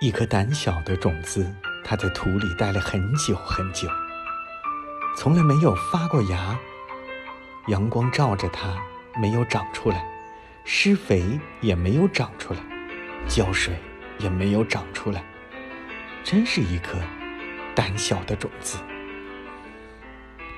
一颗胆小的种子它在土里待了很久很久从来没有发过芽。阳光照着它没有长出来施肥也没有长出来浇水也没有长出来真是一颗胆小的种子。